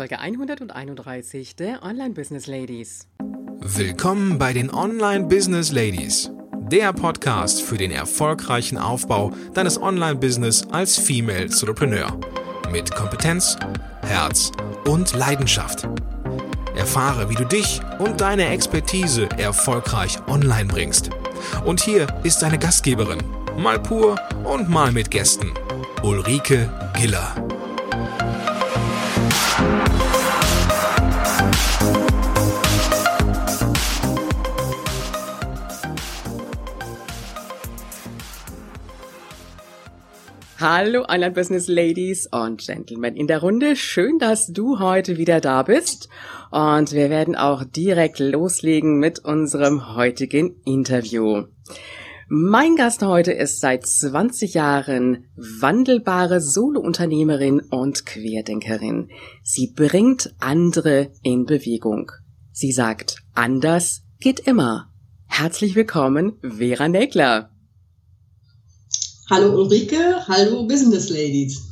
Folge 131 der Online Business Ladies. Willkommen bei den Online Business Ladies, der Podcast für den erfolgreichen Aufbau deines Online-Business als Female Entrepreneur mit Kompetenz, Herz und Leidenschaft. Erfahre, wie du dich und deine Expertise erfolgreich online bringst. Und hier ist deine Gastgeberin, mal pur und mal mit Gästen, Ulrike Giller. Hallo Online Business Ladies und Gentlemen in der Runde. Schön, dass du heute wieder da bist. Und wir werden auch direkt loslegen mit unserem heutigen Interview. Mein Gast heute ist seit 20 Jahren wandelbare Solo-Unternehmerin und Querdenkerin. Sie bringt andere in Bewegung. Sie sagt, anders geht immer. Herzlich willkommen, Vera Nägler. Hallo Ulrike, hallo Business Ladies.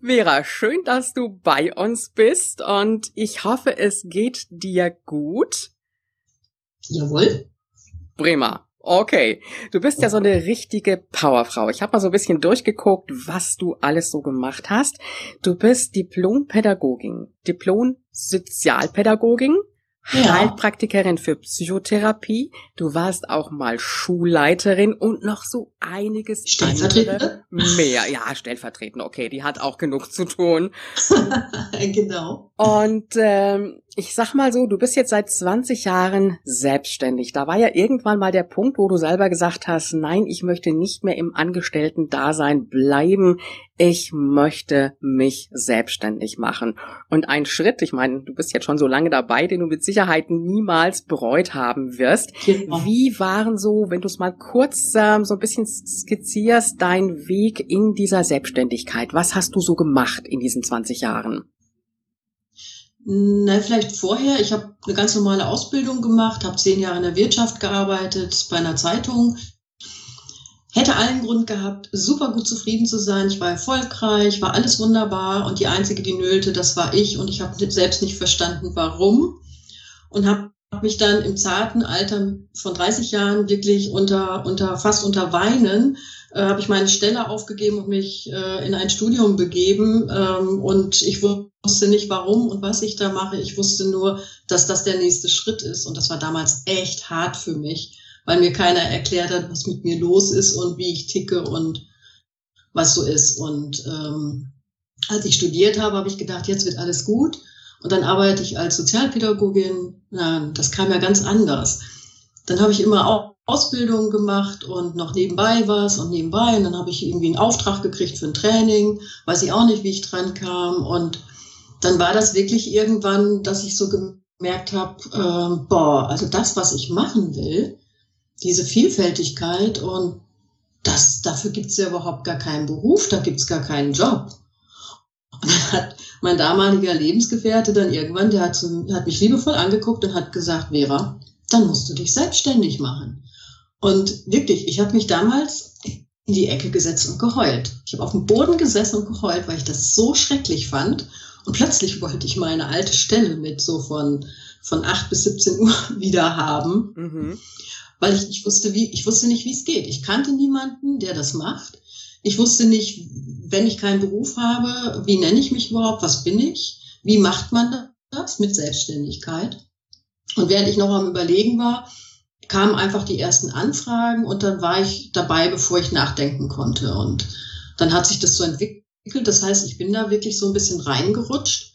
Vera, schön, dass du bei uns bist und ich hoffe, es geht dir gut. Jawohl. Prima. Okay, du bist ja so eine richtige Powerfrau. Ich habe mal so ein bisschen durchgeguckt, was du alles so gemacht hast. Du bist Diplompädagogin, Diplom-Sozialpädagogin, ja. Heilpraktikerin für Psychotherapie. Du warst auch mal Schulleiterin und noch so einiges andere mehr. Ja, stellvertretend. Okay, die hat auch genug zu tun. genau. Und ähm, ich sag mal so, du bist jetzt seit 20 Jahren selbstständig. Da war ja irgendwann mal der Punkt, wo du selber gesagt hast, nein, ich möchte nicht mehr im Angestellten-Dasein bleiben. Ich möchte mich selbstständig machen. Und ein Schritt, ich meine, du bist jetzt schon so lange dabei, den du mit Sicherheit niemals bereut haben wirst. Genau. Wie waren so, wenn du es mal kurz ähm, so ein bisschen skizzierst, dein Weg in dieser Selbstständigkeit? Was hast du so gemacht in diesen 20 Jahren? Na, vielleicht vorher. Ich habe eine ganz normale Ausbildung gemacht, habe zehn Jahre in der Wirtschaft gearbeitet, bei einer Zeitung. Hätte allen Grund gehabt, super gut zufrieden zu sein. Ich war erfolgreich, war alles wunderbar und die Einzige, die nölte, das war ich und ich habe selbst nicht verstanden, warum. Und habe mich dann im zarten Alter von 30 Jahren wirklich unter, unter fast unter Weinen äh, habe ich meine Stelle aufgegeben und mich äh, in ein Studium begeben. Ähm, und ich wusste nicht, warum und was ich da mache. Ich wusste nur, dass das der nächste Schritt ist. Und das war damals echt hart für mich, weil mir keiner erklärt hat, was mit mir los ist und wie ich ticke und was so ist. Und ähm, als ich studiert habe, habe ich gedacht, jetzt wird alles gut. Und dann arbeite ich als Sozialpädagogin. Na, das kam ja ganz anders. Dann habe ich immer auch Ausbildung gemacht und noch nebenbei was und nebenbei. Und dann habe ich irgendwie einen Auftrag gekriegt für ein Training, weiß ich auch nicht, wie ich dran kam. Und dann war das wirklich irgendwann, dass ich so gemerkt habe, äh, boah, also das, was ich machen will, diese Vielfältigkeit und das, dafür gibt es ja überhaupt gar keinen Beruf, da gibt es gar keinen Job. Und dann hat mein damaliger Lebensgefährte dann irgendwann, der hat, hat mich liebevoll angeguckt und hat gesagt, Vera, dann musst du dich selbstständig machen. Und wirklich, ich habe mich damals in die Ecke gesetzt und geheult. Ich habe auf dem Boden gesessen und geheult, weil ich das so schrecklich fand. Und plötzlich wollte ich meine alte Stelle mit so von, von 8 bis 17 Uhr wieder haben. Mhm. Weil ich nicht wusste, wie, ich wusste nicht, wie es geht. Ich kannte niemanden, der das macht. Ich wusste nicht, wenn ich keinen Beruf habe, wie nenne ich mich überhaupt? Was bin ich? Wie macht man das mit Selbstständigkeit? Und während ich noch am Überlegen war, kamen einfach die ersten Anfragen und dann war ich dabei, bevor ich nachdenken konnte. Und dann hat sich das so entwickelt. Das heißt, ich bin da wirklich so ein bisschen reingerutscht.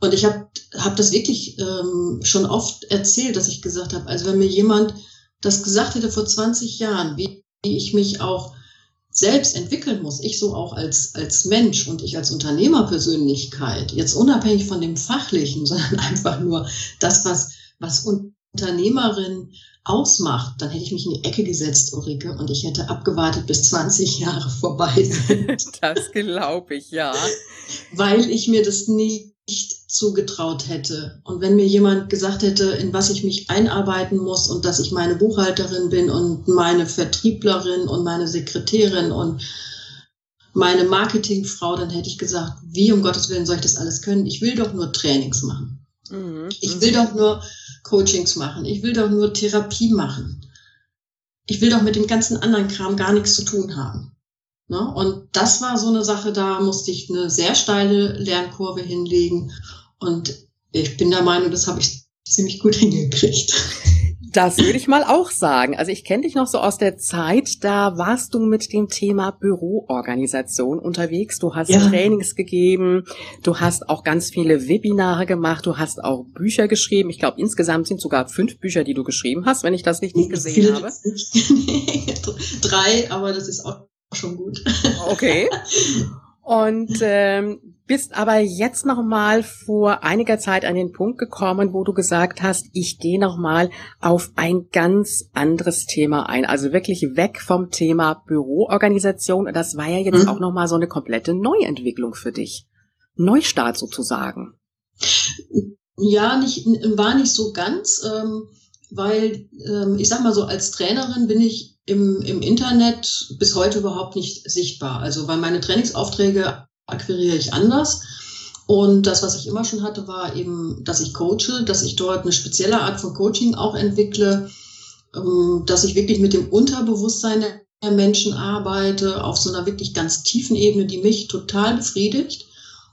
Und ich habe hab das wirklich ähm, schon oft erzählt, dass ich gesagt habe, also wenn mir jemand das gesagt hätte vor 20 Jahren, wie, wie ich mich auch selbst entwickeln muss, ich so auch als, als Mensch und ich als Unternehmerpersönlichkeit, jetzt unabhängig von dem Fachlichen, sondern einfach nur das, was, was Unternehmerin ausmacht, dann hätte ich mich in die Ecke gesetzt, Ulrike, und ich hätte abgewartet, bis 20 Jahre vorbei sind. das glaube ich, ja. Weil ich mir das nicht zugetraut hätte. Und wenn mir jemand gesagt hätte, in was ich mich einarbeiten muss und dass ich meine Buchhalterin bin und meine Vertrieblerin und meine Sekretärin und meine Marketingfrau, dann hätte ich gesagt, wie um Gottes Willen soll ich das alles können? Ich will doch nur Trainings machen. Mhm. Ich will doch nur Coachings machen. Ich will doch nur Therapie machen. Ich will doch mit dem ganzen anderen Kram gar nichts zu tun haben. Ne? Und das war so eine Sache, da musste ich eine sehr steile Lernkurve hinlegen. Und ich bin der Meinung, das habe ich ziemlich gut hingekriegt. Das würde ich mal auch sagen. Also ich kenne dich noch so aus der Zeit, da warst du mit dem Thema Büroorganisation unterwegs. Du hast ja. Trainings gegeben, du hast auch ganz viele Webinare gemacht, du hast auch Bücher geschrieben. Ich glaube, insgesamt sind sogar fünf Bücher, die du geschrieben hast, wenn ich das richtig gesehen habe. Drei, aber das ist auch schon gut. Okay. Und ähm, bist aber jetzt noch mal vor einiger Zeit an den Punkt gekommen, wo du gesagt hast, ich gehe noch mal auf ein ganz anderes Thema ein, also wirklich weg vom Thema Büroorganisation. Das war ja jetzt mhm. auch noch mal so eine komplette Neuentwicklung für dich, Neustart sozusagen. Ja, nicht war nicht so ganz, ähm, weil ähm, ich sag mal so als Trainerin bin ich im, im Internet bis heute überhaupt nicht sichtbar. Also weil meine Trainingsaufträge akquiriere ich anders. Und das, was ich immer schon hatte, war eben, dass ich coache, dass ich dort eine spezielle Art von Coaching auch entwickle, ähm, dass ich wirklich mit dem Unterbewusstsein der Menschen arbeite, auf so einer wirklich ganz tiefen Ebene, die mich total befriedigt.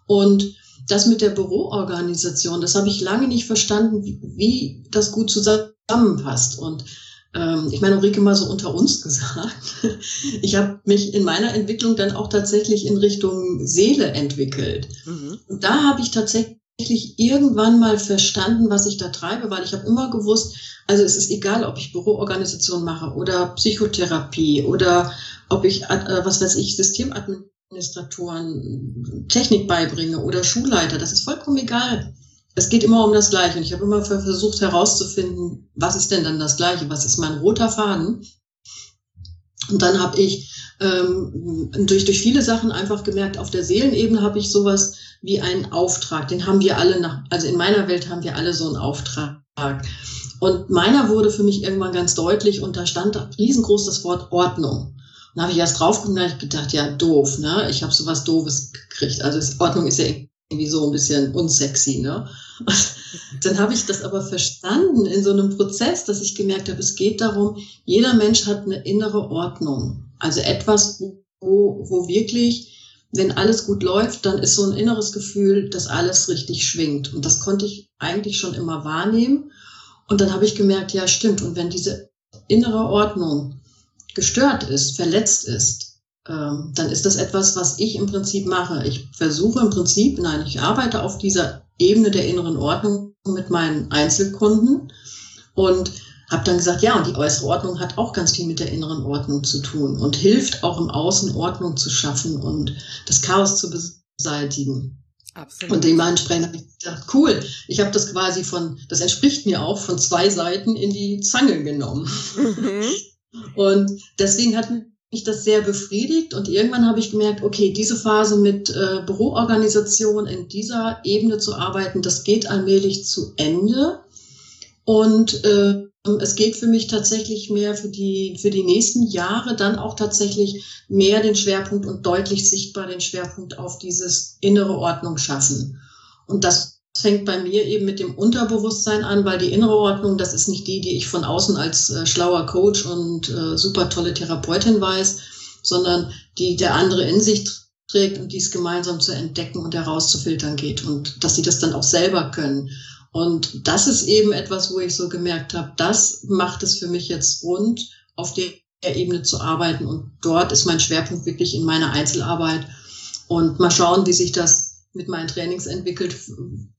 Und das mit der Büroorganisation, das habe ich lange nicht verstanden, wie, wie das gut zusammenpasst. Und ähm, ich meine, Ulrike mal so unter uns gesagt, ich habe mich in meiner Entwicklung dann auch tatsächlich in Richtung Seele entwickelt. Mhm. Und da habe ich tatsächlich irgendwann mal verstanden, was ich da treibe, weil ich habe immer gewusst, also es ist egal, ob ich Büroorganisation mache oder Psychotherapie oder ob ich, äh, was weiß ich, Systemadministratoren Technik beibringe oder Schulleiter, das ist vollkommen egal es geht immer um das Gleiche. Und ich habe immer versucht herauszufinden, was ist denn dann das Gleiche? Was ist mein roter Faden? Und dann habe ich ähm, durch, durch viele Sachen einfach gemerkt, auf der Seelenebene habe ich sowas wie einen Auftrag. Den haben wir alle nach, also in meiner Welt haben wir alle so einen Auftrag. Und meiner wurde für mich irgendwann ganz deutlich und da stand riesengroß das Wort Ordnung. Und da habe ich erst drauf gedacht, ja, doof, ne? Ich habe sowas Doofes gekriegt. Also Ordnung ist ja irgendwie so ein bisschen unsexy, ne? Und dann habe ich das aber verstanden in so einem Prozess, dass ich gemerkt habe, es geht darum, jeder Mensch hat eine innere Ordnung. Also etwas, wo, wo wirklich, wenn alles gut läuft, dann ist so ein inneres Gefühl, dass alles richtig schwingt. Und das konnte ich eigentlich schon immer wahrnehmen. Und dann habe ich gemerkt, ja, stimmt. Und wenn diese innere Ordnung gestört ist, verletzt ist, ähm, dann ist das etwas, was ich im Prinzip mache. Ich versuche im Prinzip, nein, ich arbeite auf dieser Ebene der inneren Ordnung mit meinen Einzelkunden und habe dann gesagt, ja, und die äußere Ordnung hat auch ganz viel mit der inneren Ordnung zu tun und hilft auch im Außen Ordnung zu schaffen und das Chaos zu beseitigen. Absolut. Und dementsprechend habe ich gedacht, cool, ich habe das quasi von, das entspricht mir auch, von zwei Seiten in die Zange genommen. Mhm. Und deswegen hat mich das sehr befriedigt und irgendwann habe ich gemerkt, okay, diese Phase mit äh, Büroorganisation in dieser Ebene zu arbeiten, das geht allmählich zu Ende. Und äh, es geht für mich tatsächlich mehr für die für die nächsten Jahre dann auch tatsächlich mehr den Schwerpunkt und deutlich sichtbar den Schwerpunkt auf dieses innere Ordnung schaffen. Und das fängt bei mir eben mit dem Unterbewusstsein an, weil die innere Ordnung, das ist nicht die, die ich von außen als äh, schlauer Coach und äh, super tolle Therapeutin weiß, sondern die der andere in sich trägt und dies gemeinsam zu entdecken und herauszufiltern geht und dass sie das dann auch selber können. Und das ist eben etwas, wo ich so gemerkt habe, das macht es für mich jetzt rund, auf der Ebene zu arbeiten. Und dort ist mein Schwerpunkt wirklich in meiner Einzelarbeit. Und mal schauen, wie sich das mit meinen Trainings entwickelt.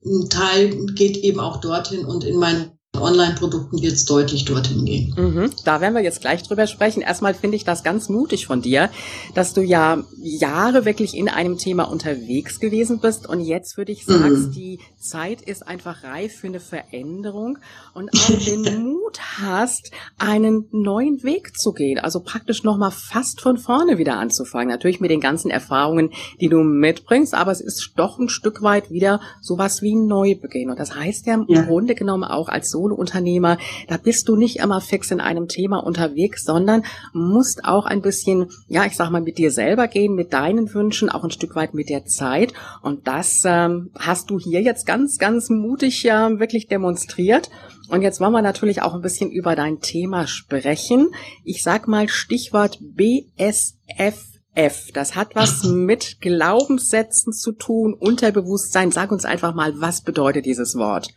Ein Teil geht eben auch dorthin und in meinen Online-Produkten wird es deutlich dorthin gehen. Mhm, da werden wir jetzt gleich drüber sprechen. Erstmal finde ich das ganz mutig von dir, dass du ja Jahre wirklich in einem Thema unterwegs gewesen bist und jetzt für dich sagst, mhm. die Zeit ist einfach reif für eine Veränderung und auch den Mut hast, einen neuen Weg zu gehen. Also praktisch nochmal fast von vorne wieder anzufangen. Natürlich mit den ganzen Erfahrungen, die du mitbringst, aber es ist doch ein Stück weit wieder sowas wie ein Neubeginn. Und das heißt ja im ja. Grunde genommen auch als so Solounternehmer, da bist du nicht immer fix in einem Thema unterwegs, sondern musst auch ein bisschen, ja, ich sag mal, mit dir selber gehen, mit deinen Wünschen, auch ein Stück weit mit der Zeit. Und das ähm, hast du hier jetzt ganz, ganz mutig ja äh, wirklich demonstriert. Und jetzt wollen wir natürlich auch ein bisschen über dein Thema sprechen. Ich sag mal Stichwort BSF F. Das hat was mit Glaubenssätzen zu tun, Unterbewusstsein. Sag uns einfach mal, was bedeutet dieses Wort?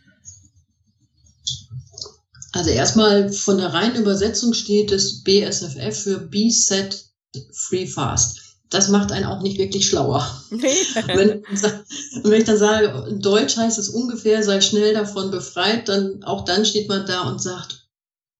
Also erstmal von der reinen Übersetzung steht es BSFF für Be Set Free Fast. Das macht einen auch nicht wirklich schlauer. wenn, wenn, ich dann sage, in Deutsch heißt es ungefähr, sei schnell davon befreit, dann auch dann steht man da und sagt,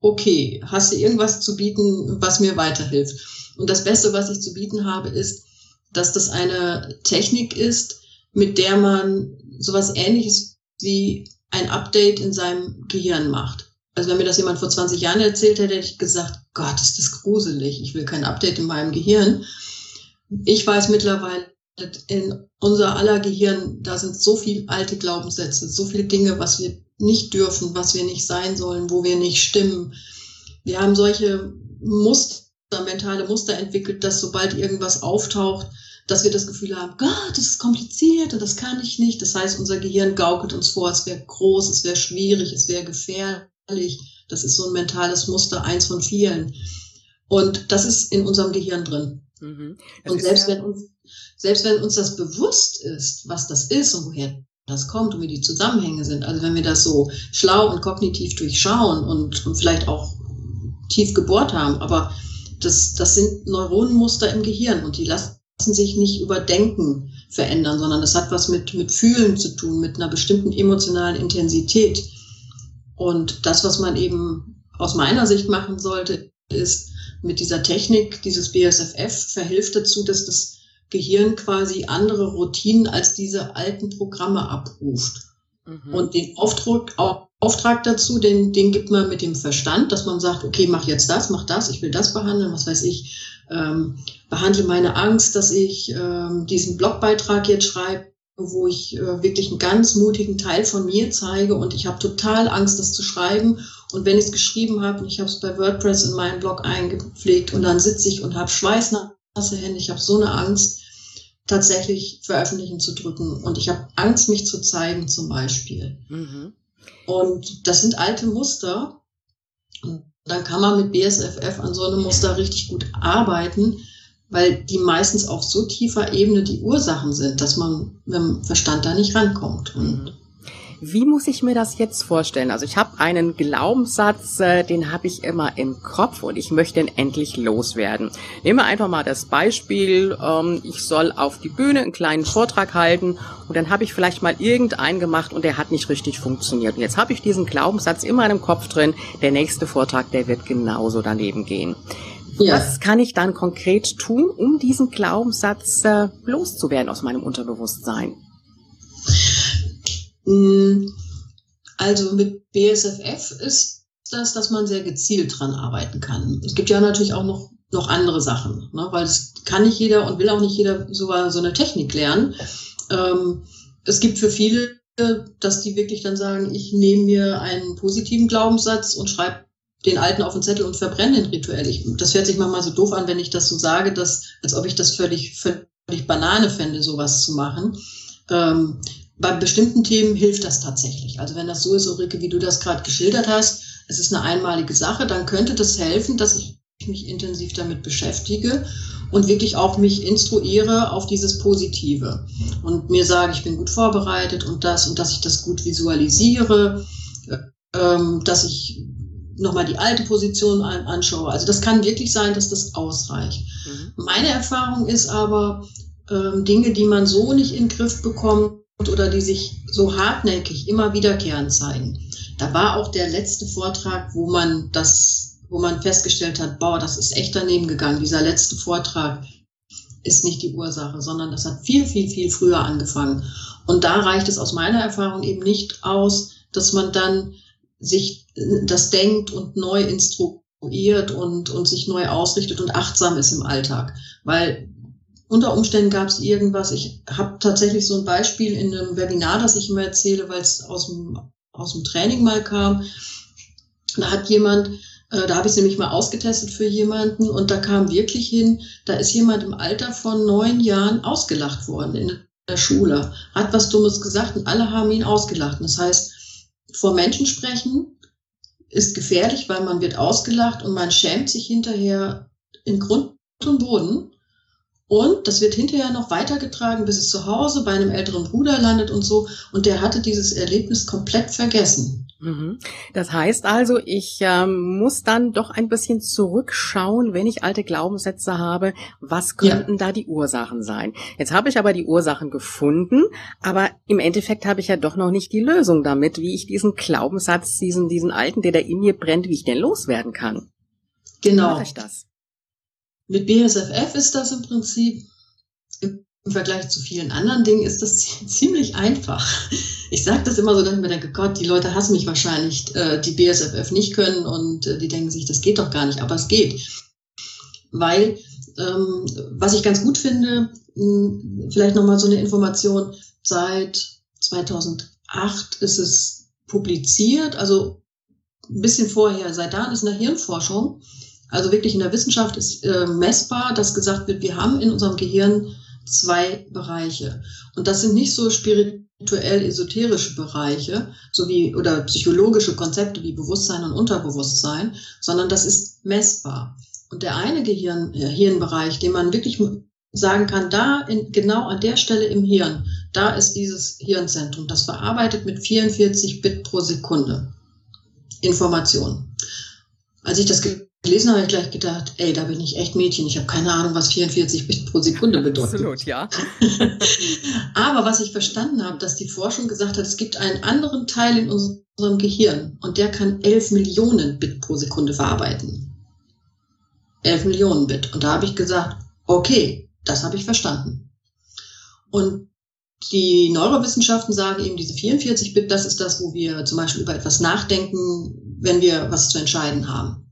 okay, hast du irgendwas zu bieten, was mir weiterhilft? Und das Beste, was ich zu bieten habe, ist, dass das eine Technik ist, mit der man sowas ähnliches wie ein Update in seinem Gehirn macht. Also wenn mir das jemand vor 20 Jahren erzählt hätte, hätte ich gesagt, Gott, ist das gruselig. Ich will kein Update in meinem Gehirn. Ich weiß mittlerweile, in unser aller Gehirn, da sind so viele alte Glaubenssätze, so viele Dinge, was wir nicht dürfen, was wir nicht sein sollen, wo wir nicht stimmen. Wir haben solche Muster mentale Muster entwickelt, dass sobald irgendwas auftaucht, dass wir das Gefühl haben, Gott, das ist kompliziert und das kann ich nicht. Das heißt, unser Gehirn gaukelt uns vor, es wäre groß, es wäre schwierig, es wäre gefährlich. Das ist so ein mentales Muster, eins von vielen. Und das ist in unserem Gehirn drin. Mhm. Und selbst wenn uns, selbst wenn uns das bewusst ist, was das ist und woher das kommt und wie die Zusammenhänge sind, also wenn wir das so schlau und kognitiv durchschauen und, und vielleicht auch tief gebohrt haben, aber das, das sind Neuronenmuster im Gehirn und die lassen sich nicht über Denken verändern, sondern das hat was mit, mit Fühlen zu tun, mit einer bestimmten emotionalen Intensität. Und das, was man eben aus meiner Sicht machen sollte, ist mit dieser Technik, dieses BSFF, verhilft dazu, dass das Gehirn quasi andere Routinen als diese alten Programme abruft. Mhm. Und den Aufdruck, Auftrag dazu, den, den gibt man mit dem Verstand, dass man sagt, okay, mach jetzt das, mach das, ich will das behandeln, was weiß ich, ähm, behandle meine Angst, dass ich ähm, diesen Blogbeitrag jetzt schreibe, wo ich äh, wirklich einen ganz mutigen Teil von mir zeige und ich habe total Angst, das zu schreiben. Und wenn ich es geschrieben habe und ich habe es bei WordPress in meinen Blog eingepflegt und dann sitze ich und habe schweißnasse Hände, ich habe so eine Angst, tatsächlich veröffentlichen zu drücken. Und ich habe Angst, mich zu zeigen zum Beispiel. Mhm. Und das sind alte Muster. Und dann kann man mit BSFF an so einem Muster richtig gut arbeiten, weil die meistens auf so tiefer Ebene die Ursachen sind, dass man mit dem Verstand da nicht rankommt. Und mhm. Wie muss ich mir das jetzt vorstellen? Also ich habe einen Glaubenssatz, äh, den habe ich immer im Kopf und ich möchte ihn endlich loswerden. Nehmen wir einfach mal das Beispiel, ähm, ich soll auf die Bühne einen kleinen Vortrag halten und dann habe ich vielleicht mal irgendeinen gemacht und der hat nicht richtig funktioniert. Und jetzt habe ich diesen Glaubenssatz in meinem Kopf drin, der nächste Vortrag, der wird genauso daneben gehen. Ja. Was kann ich dann konkret tun, um diesen Glaubenssatz äh, loszuwerden aus meinem Unterbewusstsein? Mm, also mit BSFF ist das, dass man sehr gezielt dran arbeiten kann. Es gibt ja natürlich auch noch, noch andere Sachen, ne? weil es kann nicht jeder und will auch nicht jeder so, so eine Technik lernen. Ähm, es gibt für viele, dass die wirklich dann sagen, ich nehme mir einen positiven Glaubenssatz und schreibe den alten auf den Zettel und verbrenne den rituell. Ich, das hört sich manchmal so doof an, wenn ich das so sage, dass, als ob ich das völlig, völlig Banane fände, sowas zu machen. Ähm, bei bestimmten Themen hilft das tatsächlich. Also wenn das so ist, Ulrike, wie du das gerade geschildert hast, es ist eine einmalige Sache, dann könnte das helfen, dass ich mich intensiv damit beschäftige und wirklich auch mich instruiere auf dieses Positive und mir sage, ich bin gut vorbereitet und das und dass ich das gut visualisiere, ähm, dass ich nochmal die alte Position anschaue. Also das kann wirklich sein, dass das ausreicht. Mhm. Meine Erfahrung ist aber, ähm, Dinge, die man so nicht in den Griff bekommt, oder die sich so hartnäckig immer wiederkehrend zeigen. Da war auch der letzte Vortrag, wo man das, wo man festgestellt hat, boah, das ist echt daneben gegangen. Dieser letzte Vortrag ist nicht die Ursache, sondern das hat viel, viel, viel früher angefangen. Und da reicht es aus meiner Erfahrung eben nicht aus, dass man dann sich das denkt und neu instruiert und, und sich neu ausrichtet und achtsam ist im Alltag. Weil unter Umständen gab es irgendwas. Ich habe tatsächlich so ein Beispiel in einem Webinar, das ich immer erzähle, weil es aus dem, aus dem Training mal kam. Da hat jemand, äh, da habe ich es nämlich mal ausgetestet für jemanden und da kam wirklich hin, da ist jemand im Alter von neun Jahren ausgelacht worden in der Schule, hat was Dummes gesagt und alle haben ihn ausgelacht. Das heißt, vor Menschen sprechen ist gefährlich, weil man wird ausgelacht und man schämt sich hinterher in Grund und Boden. Und das wird hinterher noch weitergetragen, bis es zu Hause bei einem älteren Bruder landet und so. Und der hatte dieses Erlebnis komplett vergessen. Mhm. Das heißt also, ich ähm, muss dann doch ein bisschen zurückschauen, wenn ich alte Glaubenssätze habe, was könnten ja. da die Ursachen sein? Jetzt habe ich aber die Ursachen gefunden, aber im Endeffekt habe ich ja doch noch nicht die Lösung damit, wie ich diesen Glaubenssatz, diesen, diesen alten, der da in mir brennt, wie ich den loswerden kann. Genau. Wie mache ich das? Mit BSFF ist das im Prinzip im Vergleich zu vielen anderen Dingen ist das ziemlich einfach. Ich sage das immer so, dass ich mir denke, Gott, die Leute hassen mich wahrscheinlich, äh, die BSFF nicht können und äh, die denken sich, das geht doch gar nicht, aber es geht. Weil, ähm, was ich ganz gut finde, mh, vielleicht nochmal so eine Information, seit 2008 ist es publiziert, also ein bisschen vorher, seit da ist eine Hirnforschung, also wirklich in der Wissenschaft ist äh, messbar, dass gesagt wird, wir haben in unserem Gehirn zwei Bereiche. Und das sind nicht so spirituell esoterische Bereiche, so wie, oder psychologische Konzepte wie Bewusstsein und Unterbewusstsein, sondern das ist messbar. Und der eine Gehirn, äh, Hirnbereich, den man wirklich sagen kann, da in, genau an der Stelle im Hirn, da ist dieses Hirnzentrum, das verarbeitet mit 44 Bit pro Sekunde Information. Als ich das gelesen habe, ich gleich gedacht, ey, da bin ich echt Mädchen. Ich habe keine Ahnung, was 44 Bit pro Sekunde bedeutet. Absolut, ja. Aber was ich verstanden habe, dass die Forschung gesagt hat, es gibt einen anderen Teil in unserem Gehirn und der kann 11 Millionen Bit pro Sekunde verarbeiten. 11 Millionen Bit. Und da habe ich gesagt, okay, das habe ich verstanden. Und die Neurowissenschaften sagen eben, diese 44 Bit, das ist das, wo wir zum Beispiel über etwas nachdenken, wenn wir was zu entscheiden haben.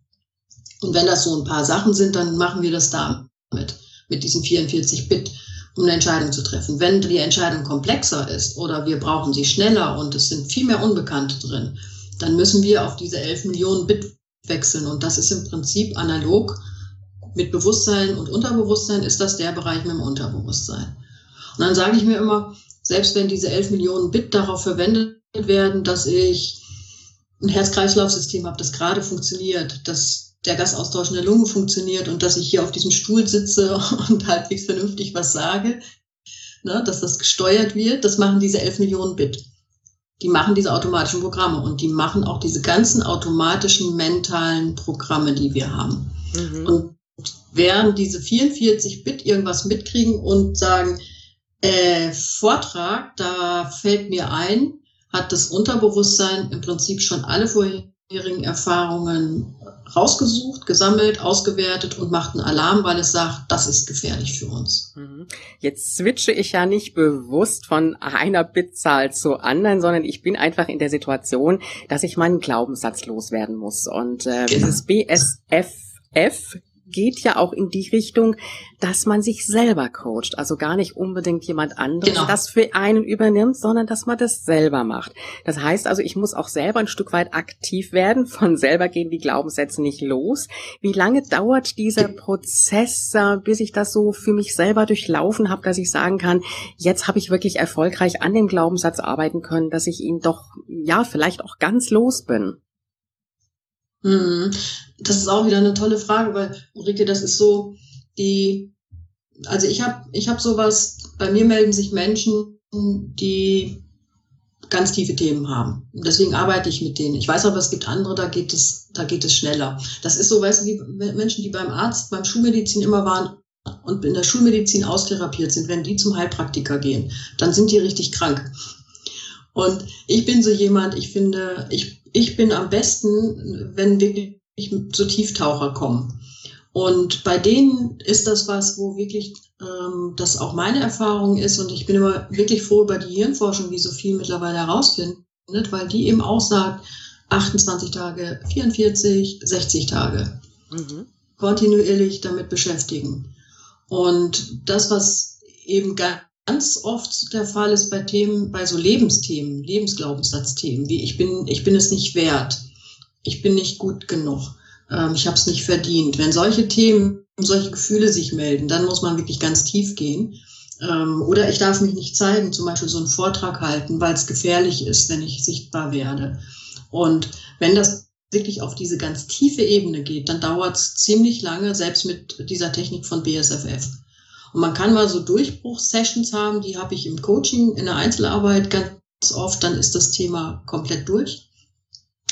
Und wenn das so ein paar Sachen sind, dann machen wir das damit, mit diesen 44 Bit, um eine Entscheidung zu treffen. Wenn die Entscheidung komplexer ist oder wir brauchen sie schneller und es sind viel mehr Unbekannte drin, dann müssen wir auf diese 11 Millionen Bit wechseln. Und das ist im Prinzip analog mit Bewusstsein und Unterbewusstsein ist das der Bereich mit dem Unterbewusstsein. Und dann sage ich mir immer, selbst wenn diese 11 Millionen Bit darauf verwendet werden, dass ich ein Herz-Kreislauf-System habe, das gerade funktioniert, dass der Gasaustausch in der Lunge funktioniert und dass ich hier auf diesem Stuhl sitze und halbwegs vernünftig was sage, ne, dass das gesteuert wird, das machen diese 11 Millionen Bit. Die machen diese automatischen Programme und die machen auch diese ganzen automatischen mentalen Programme, die wir haben. Mhm. Und während diese 44 Bit irgendwas mitkriegen und sagen, äh, Vortrag, da fällt mir ein, hat das Unterbewusstsein im Prinzip schon alle vorherigen Erfahrungen rausgesucht, gesammelt, ausgewertet und macht einen Alarm, weil es sagt, das ist gefährlich für uns. Mhm. Jetzt switche ich ja nicht bewusst von einer Bitzahl zur anderen, sondern ich bin einfach in der Situation, dass ich meinen Glaubenssatz loswerden muss. Und äh, genau. dieses BSFF geht ja auch in die Richtung, dass man sich selber coacht. Also gar nicht unbedingt jemand anderes genau. das für einen übernimmt, sondern dass man das selber macht. Das heißt also, ich muss auch selber ein Stück weit aktiv werden. Von selber gehen die Glaubenssätze nicht los. Wie lange dauert dieser Prozess, äh, bis ich das so für mich selber durchlaufen habe, dass ich sagen kann, jetzt habe ich wirklich erfolgreich an dem Glaubenssatz arbeiten können, dass ich ihn doch, ja, vielleicht auch ganz los bin? Mhm. Das ist auch wieder eine tolle Frage, weil Ulrike, das ist so die, also ich habe ich hab sowas, bei mir melden sich Menschen, die ganz tiefe Themen haben. Und deswegen arbeite ich mit denen. Ich weiß aber, es gibt andere, da geht es, da geht es schneller. Das ist so, weißt du, wie Menschen, die beim Arzt, beim Schulmedizin immer waren und in der Schulmedizin austherapiert sind, wenn die zum Heilpraktiker gehen, dann sind die richtig krank. Und ich bin so jemand, ich finde, ich ich bin am besten, wenn wirklich so Tieftaucher kommen. Und bei denen ist das was, wo wirklich ähm, das auch meine Erfahrung ist. Und ich bin immer wirklich froh über die Hirnforschung, wie so viel mittlerweile herausfindet, weil die eben auch sagt, 28 Tage, 44, 60 Tage. Mhm. Kontinuierlich damit beschäftigen. Und das, was eben ganz ganz oft der Fall ist bei Themen, bei so Lebensthemen, Lebensglaubenssatzthemen, wie ich bin, ich bin es nicht wert. ich bin nicht gut genug, ähm, ich habe es nicht verdient. Wenn solche Themen, solche Gefühle sich melden, dann muss man wirklich ganz tief gehen. Ähm, oder ich darf mich nicht zeigen, zum Beispiel so einen Vortrag halten, weil es gefährlich ist, wenn ich sichtbar werde. Und wenn das wirklich auf diese ganz tiefe Ebene geht, dann dauert es ziemlich lange, selbst mit dieser Technik von BSFF. Und man kann mal so Durchbruchssessions haben, die habe ich im Coaching, in der Einzelarbeit ganz oft, dann ist das Thema komplett durch.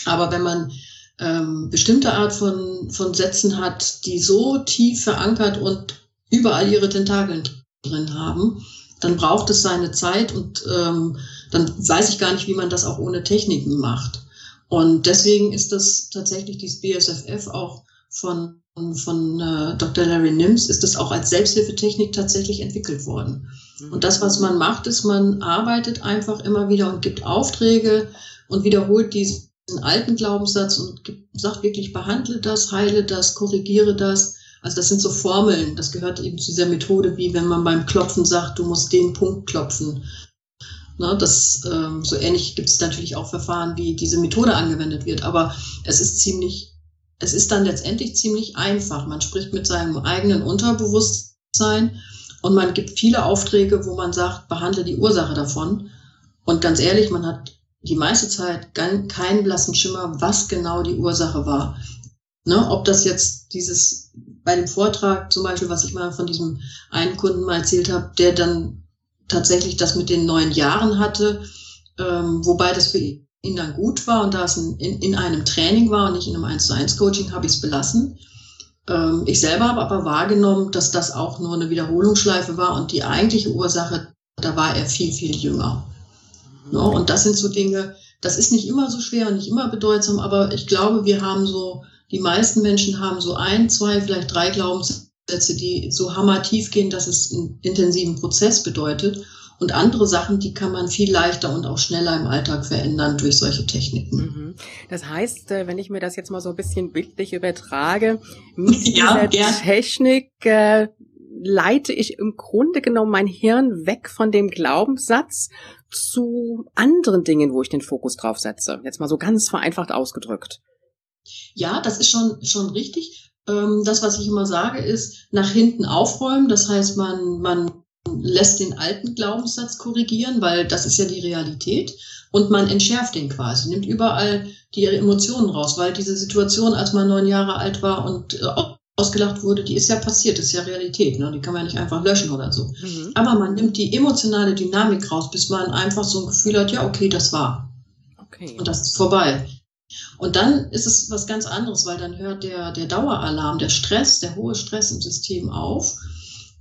Aber wenn man ähm, bestimmte Art von, von Sätzen hat, die so tief verankert und überall ihre Tentakeln drin haben, dann braucht es seine Zeit und ähm, dann weiß ich gar nicht, wie man das auch ohne Techniken macht. Und deswegen ist das tatsächlich dieses BSFF auch von, von äh, Dr. Larry Nims, ist das auch als Selbsthilfetechnik tatsächlich entwickelt worden. Mhm. Und das, was man macht, ist, man arbeitet einfach immer wieder und gibt Aufträge und wiederholt diesen alten Glaubenssatz und gibt, sagt wirklich, behandle das, heile das, korrigiere das also das sind so Formeln, das gehört eben zu dieser Methode, wie wenn man beim Klopfen sagt, du musst den Punkt klopfen. Ne, das, ähm, so ähnlich gibt es natürlich auch Verfahren, wie diese Methode angewendet wird, aber es ist ziemlich, es ist dann letztendlich ziemlich einfach. Man spricht mit seinem eigenen Unterbewusstsein und man gibt viele Aufträge, wo man sagt, behandle die Ursache davon. Und ganz ehrlich, man hat die meiste Zeit keinen blassen Schimmer, was genau die Ursache war. Ne, ob das jetzt dieses bei dem Vortrag zum Beispiel, was ich mal von diesem einen Kunden mal erzählt habe, der dann tatsächlich das mit den neun Jahren hatte, ähm, wobei das für ihn dann gut war und da es in, in einem Training war und nicht in einem 1 zu 1 Coaching, habe ich es belassen. Ähm, ich selber habe aber wahrgenommen, dass das auch nur eine Wiederholungsschleife war und die eigentliche Ursache, da war er viel, viel jünger. Mhm. No, und das sind so Dinge, das ist nicht immer so schwer und nicht immer bedeutsam, aber ich glaube, wir haben so die meisten Menschen haben so ein, zwei, vielleicht drei Glaubenssätze, die so hammertief gehen, dass es einen intensiven Prozess bedeutet. Und andere Sachen, die kann man viel leichter und auch schneller im Alltag verändern durch solche Techniken. Mhm. Das heißt, äh, wenn ich mir das jetzt mal so ein bisschen bildlich übertrage, mit ja, dieser Technik äh, leite ich im Grunde genommen mein Hirn weg von dem Glaubenssatz zu anderen Dingen, wo ich den Fokus drauf setze. Jetzt mal so ganz vereinfacht ausgedrückt. Ja, das ist schon, schon richtig. Ähm, das, was ich immer sage, ist nach hinten aufräumen. Das heißt, man, man lässt den alten Glaubenssatz korrigieren, weil das ist ja die Realität. Und man entschärft den quasi, nimmt überall die Emotionen raus, weil diese Situation, als man neun Jahre alt war und äh, ausgelacht wurde, die ist ja passiert, ist ja Realität, ne? die kann man ja nicht einfach löschen oder so. Mhm. Aber man nimmt die emotionale Dynamik raus, bis man einfach so ein Gefühl hat, ja, okay, das war. Okay. Und das ist vorbei. Und dann ist es was ganz anderes, weil dann hört der, der Daueralarm, der Stress, der hohe Stress im System auf.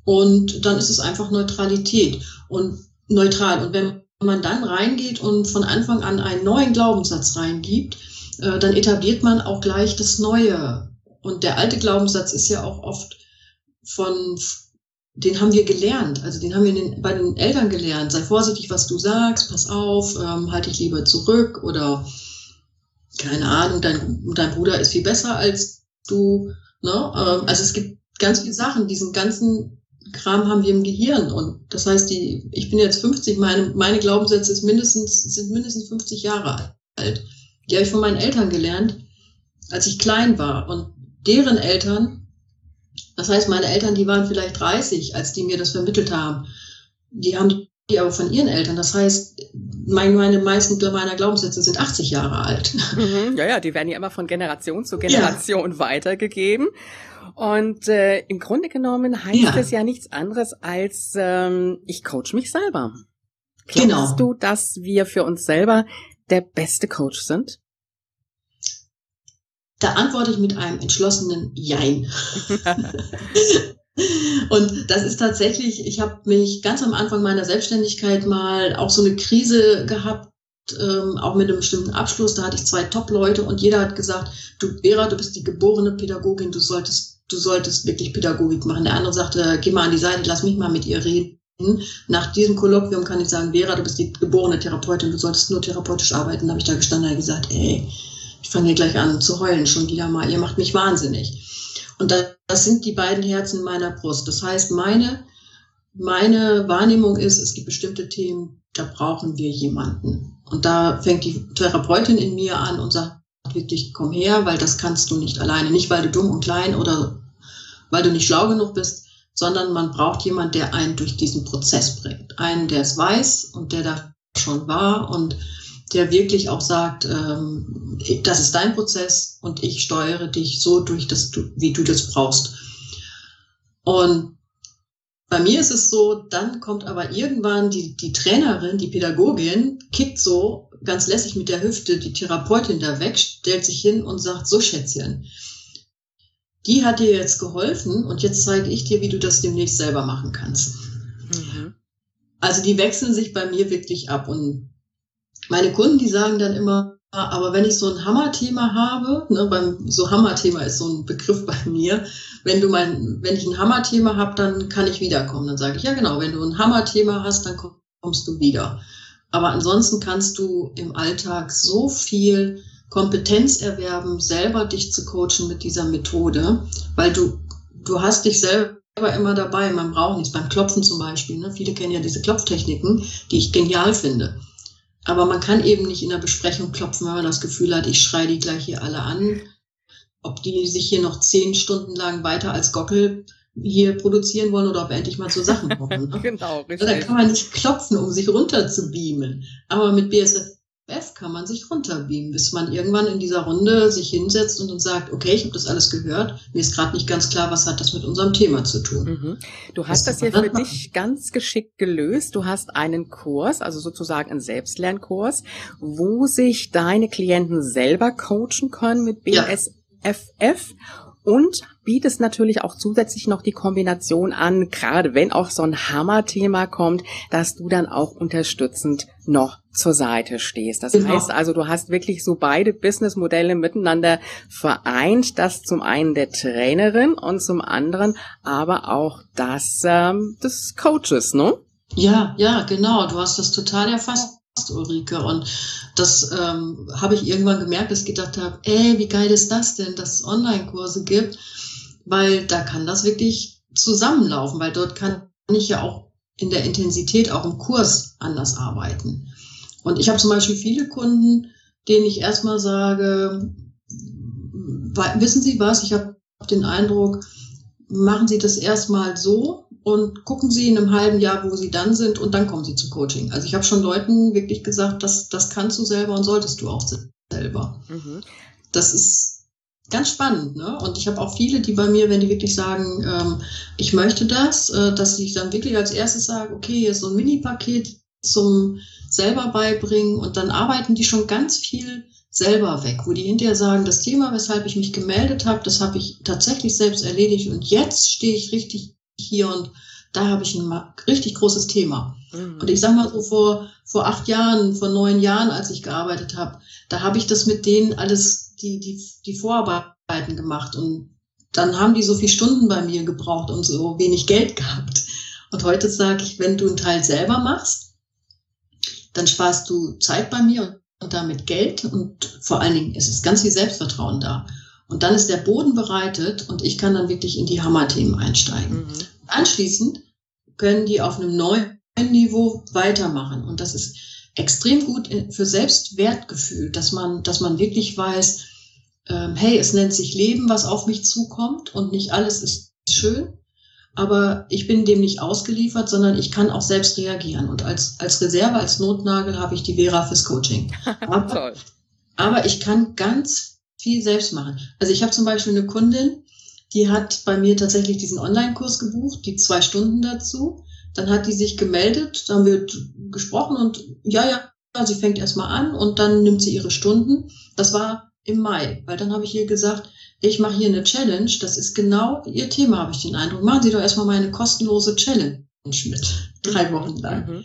Und dann ist es einfach Neutralität und neutral. Und wenn man dann reingeht und von Anfang an einen neuen Glaubenssatz reingibt, äh, dann etabliert man auch gleich das Neue. Und der alte Glaubenssatz ist ja auch oft von, den haben wir gelernt, also den haben wir den, bei den Eltern gelernt. Sei vorsichtig, was du sagst, pass auf, ähm, halte dich lieber zurück oder keine Ahnung, dein, dein Bruder ist viel besser als du. Ne? Ähm, also es gibt ganz viele Sachen, diesen ganzen Kram haben wir im Gehirn. Und das heißt, die, ich bin jetzt 50, meine, meine Glaubenssätze ist mindestens, sind mindestens 50 Jahre alt. Die habe ich von meinen Eltern gelernt, als ich klein war. Und deren Eltern, das heißt, meine Eltern, die waren vielleicht 30, als die mir das vermittelt haben. Die haben die aber von ihren Eltern. Das heißt, meine, meine meisten meiner Glaubenssätze sind 80 Jahre alt. Mhm, ja, ja, die werden ja immer von Generation zu Generation ja. weitergegeben. Und äh, im Grunde genommen heißt ja. es ja nichts anderes als ähm, ich coach mich selber. Glaubst genau. du, dass wir für uns selber der beste Coach sind? Da antworte ich mit einem entschlossenen Jein. Und das ist tatsächlich, ich habe mich ganz am Anfang meiner Selbstständigkeit mal auch so eine Krise gehabt, ähm, auch mit einem bestimmten Abschluss. Da hatte ich zwei Top-Leute und jeder hat gesagt, du Vera, du bist die geborene Pädagogin, du solltest, du solltest wirklich Pädagogik machen. Der andere sagte, geh mal an die Seite, lass mich mal mit ihr reden. Nach diesem Kolloquium kann ich sagen, Vera, du bist die geborene Therapeutin, du solltest nur therapeutisch arbeiten. Da habe ich da gestanden und gesagt, ey, ich fange hier gleich an zu heulen schon wieder mal, ihr macht mich wahnsinnig. Und das sind die beiden Herzen in meiner Brust. Das heißt, meine, meine Wahrnehmung ist, es gibt bestimmte Themen, da brauchen wir jemanden. Und da fängt die Therapeutin in mir an und sagt, wirklich, komm her, weil das kannst du nicht alleine. Nicht, weil du dumm und klein oder weil du nicht schlau genug bist, sondern man braucht jemand, der einen durch diesen Prozess bringt. Einen, der es weiß und der da schon war und der wirklich auch sagt, ähm, das ist dein Prozess und ich steuere dich so durch, dass du, wie du das brauchst. Und bei mir ist es so, dann kommt aber irgendwann die, die Trainerin, die Pädagogin, kickt so ganz lässig mit der Hüfte die Therapeutin da weg, stellt sich hin und sagt, so Schätzchen, die hat dir jetzt geholfen und jetzt zeige ich dir, wie du das demnächst selber machen kannst. Mhm. Also die wechseln sich bei mir wirklich ab und meine Kunden, die sagen dann immer, aber wenn ich so ein Hammerthema habe, ne, beim, so Hammerthema ist so ein Begriff bei mir, wenn du mein, wenn ich ein Hammerthema habe, dann kann ich wiederkommen. Dann sage ich, ja genau, wenn du ein Hammerthema hast, dann kommst du wieder. Aber ansonsten kannst du im Alltag so viel Kompetenz erwerben, selber dich zu coachen mit dieser Methode, weil du, du hast dich selber immer dabei, man braucht nichts, beim Klopfen zum Beispiel. Ne? Viele kennen ja diese Klopftechniken, die ich genial finde. Aber man kann eben nicht in der Besprechung klopfen, wenn man das Gefühl hat, ich schreie die gleich hier alle an. Ob die sich hier noch zehn Stunden lang weiter als Gockel hier produzieren wollen oder ob endlich mal zu Sachen kommen. Ne? genau, richtig. Da kann man nicht klopfen, um sich runter zu beamen. Aber mit BSF kann man sich runterbeamen, bis man irgendwann in dieser Runde sich hinsetzt und sagt, okay, ich habe das alles gehört, mir ist gerade nicht ganz klar, was hat das mit unserem Thema zu tun. Mhm. Du hast das, das ja für dich ganz geschickt gelöst. Du hast einen Kurs, also sozusagen einen Selbstlernkurs, wo sich deine Klienten selber coachen können mit BSFF. Ja und bietest natürlich auch zusätzlich noch die Kombination an, gerade wenn auch so ein Hammerthema kommt, dass du dann auch unterstützend noch zur Seite stehst. Das genau. heißt also, du hast wirklich so beide Businessmodelle miteinander vereint, das zum einen der Trainerin und zum anderen aber auch das ähm, des Coaches, ne? Ja, ja, genau. Du hast das total erfasst. Ulrike. Und das ähm, habe ich irgendwann gemerkt, dass ich gedacht habe, ey, wie geil ist das denn, dass es Online-Kurse gibt, weil da kann das wirklich zusammenlaufen, weil dort kann ich ja auch in der Intensität auch im Kurs anders arbeiten. Und ich habe zum Beispiel viele Kunden, denen ich erstmal sage, wissen Sie was, ich habe den Eindruck, machen Sie das erstmal so, und gucken Sie in einem halben Jahr, wo Sie dann sind und dann kommen Sie zu Coaching. Also ich habe schon Leuten wirklich gesagt, das, das kannst du selber und solltest du auch selber. Mhm. Das ist ganz spannend. Ne? Und ich habe auch viele, die bei mir, wenn die wirklich sagen, ähm, ich möchte das, äh, dass ich dann wirklich als erstes sage, okay, hier ist so ein Mini-Paket zum selber beibringen und dann arbeiten die schon ganz viel selber weg, wo die hinterher sagen, das Thema, weshalb ich mich gemeldet habe, das habe ich tatsächlich selbst erledigt und jetzt stehe ich richtig hier und da habe ich ein richtig großes Thema. Mhm. Und ich sag mal so vor, vor acht Jahren, vor neun Jahren, als ich gearbeitet habe, da habe ich das mit denen alles, die, die, die Vorarbeiten gemacht und dann haben die so viel Stunden bei mir gebraucht und so wenig Geld gehabt. Und heute sage ich, wenn du einen Teil selber machst, dann sparst du Zeit bei mir und damit Geld und vor allen Dingen ist es ganz viel Selbstvertrauen da. Und dann ist der Boden bereitet und ich kann dann wirklich in die Hammerthemen einsteigen. Mhm. Anschließend können die auf einem neuen Niveau weitermachen. Und das ist extrem gut für Selbstwertgefühl, dass man, dass man wirklich weiß, ähm, hey, es nennt sich Leben, was auf mich zukommt und nicht alles ist schön. Aber ich bin dem nicht ausgeliefert, sondern ich kann auch selbst reagieren. Und als, als Reserve, als Notnagel habe ich die Vera fürs Coaching. Aber, aber ich kann ganz viel selbst machen. Also ich habe zum Beispiel eine Kundin, die hat bei mir tatsächlich diesen Online-Kurs gebucht, die zwei Stunden dazu. Dann hat die sich gemeldet, dann wird gesprochen und ja, ja, sie fängt erstmal an und dann nimmt sie ihre Stunden. Das war im Mai, weil dann habe ich ihr gesagt, ich mache hier eine Challenge, das ist genau ihr Thema, habe ich den Eindruck. Machen Sie doch erstmal mal eine kostenlose Challenge mit, drei. Wochen lang. Mhm.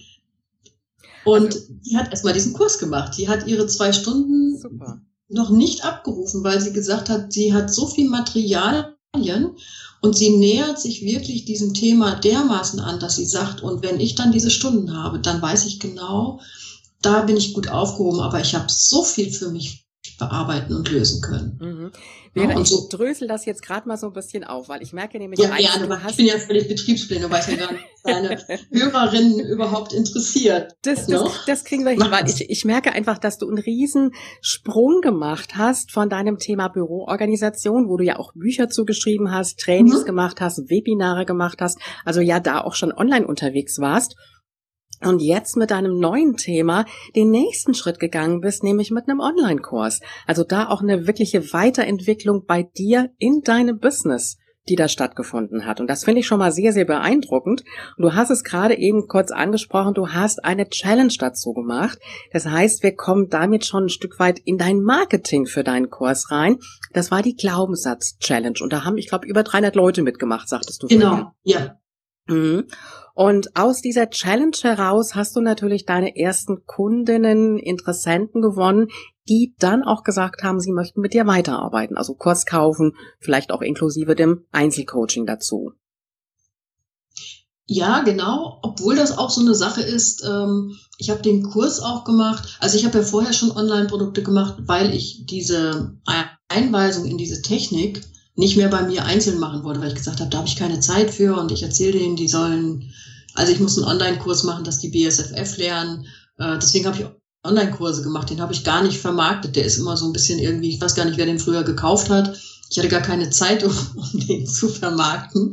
Und also, die hat erstmal diesen Kurs gemacht. Die hat ihre zwei Stunden Super noch nicht abgerufen, weil sie gesagt hat, sie hat so viel Materialien und sie nähert sich wirklich diesem Thema dermaßen an, dass sie sagt, und wenn ich dann diese Stunden habe, dann weiß ich genau, da bin ich gut aufgehoben, aber ich habe so viel für mich bearbeiten und lösen können. Mhm. Vera, ja, ich so. drösel das jetzt gerade mal so ein bisschen auf, weil ich merke nämlich, ja, ja, du hast ich bin ja völlig betriebsblind, du weißt ja gar nicht, deine Hörerinnen überhaupt interessiert. Das, das, das kriegen wir hin, weil ich, ich merke einfach, dass du einen riesen Sprung gemacht hast von deinem Thema Büroorganisation, wo du ja auch Bücher zugeschrieben hast, Trainings mhm. gemacht hast, Webinare gemacht hast, also ja da auch schon online unterwegs warst und jetzt mit deinem neuen Thema den nächsten Schritt gegangen bist, nämlich mit einem Online-Kurs. Also da auch eine wirkliche Weiterentwicklung bei dir in deinem Business, die da stattgefunden hat. Und das finde ich schon mal sehr, sehr beeindruckend. Und du hast es gerade eben kurz angesprochen, du hast eine Challenge dazu gemacht. Das heißt, wir kommen damit schon ein Stück weit in dein Marketing für deinen Kurs rein. Das war die Glaubenssatz-Challenge. Und da haben, ich glaube, über 300 Leute mitgemacht, sagtest du. Genau, vorhin. ja. Mhm. Und aus dieser Challenge heraus hast du natürlich deine ersten Kundinnen, Interessenten gewonnen, die dann auch gesagt haben, sie möchten mit dir weiterarbeiten, also Kurs kaufen, vielleicht auch inklusive dem Einzelcoaching dazu. Ja, genau, obwohl das auch so eine Sache ist. Ähm, ich habe den Kurs auch gemacht. Also ich habe ja vorher schon Online-Produkte gemacht, weil ich diese Einweisung in diese Technik nicht mehr bei mir einzeln machen wollte, weil ich gesagt habe, da habe ich keine Zeit für und ich erzähle denen, die sollen, also ich muss einen Online-Kurs machen, dass die BSFF lernen. Äh, deswegen habe ich Online-Kurse gemacht, den habe ich gar nicht vermarktet. Der ist immer so ein bisschen irgendwie, ich weiß gar nicht, wer den früher gekauft hat. Ich hatte gar keine Zeit, um, um den zu vermarkten.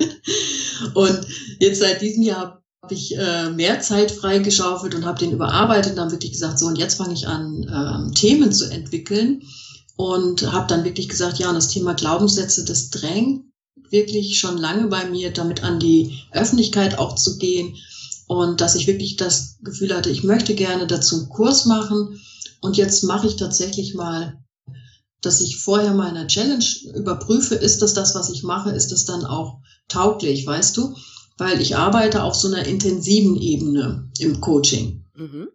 Und jetzt seit diesem Jahr habe ich äh, mehr Zeit freigeschaufelt und habe den überarbeitet und dann wirklich gesagt, so und jetzt fange ich an, ähm, Themen zu entwickeln und habe dann wirklich gesagt, ja, und das Thema Glaubenssätze, das drängt wirklich schon lange bei mir, damit an die Öffentlichkeit auch zu gehen und dass ich wirklich das Gefühl hatte, ich möchte gerne dazu einen Kurs machen und jetzt mache ich tatsächlich mal, dass ich vorher meine Challenge überprüfe, ist das das, was ich mache, ist das dann auch tauglich, weißt du? Weil ich arbeite auf so einer intensiven Ebene im Coaching. Mhm.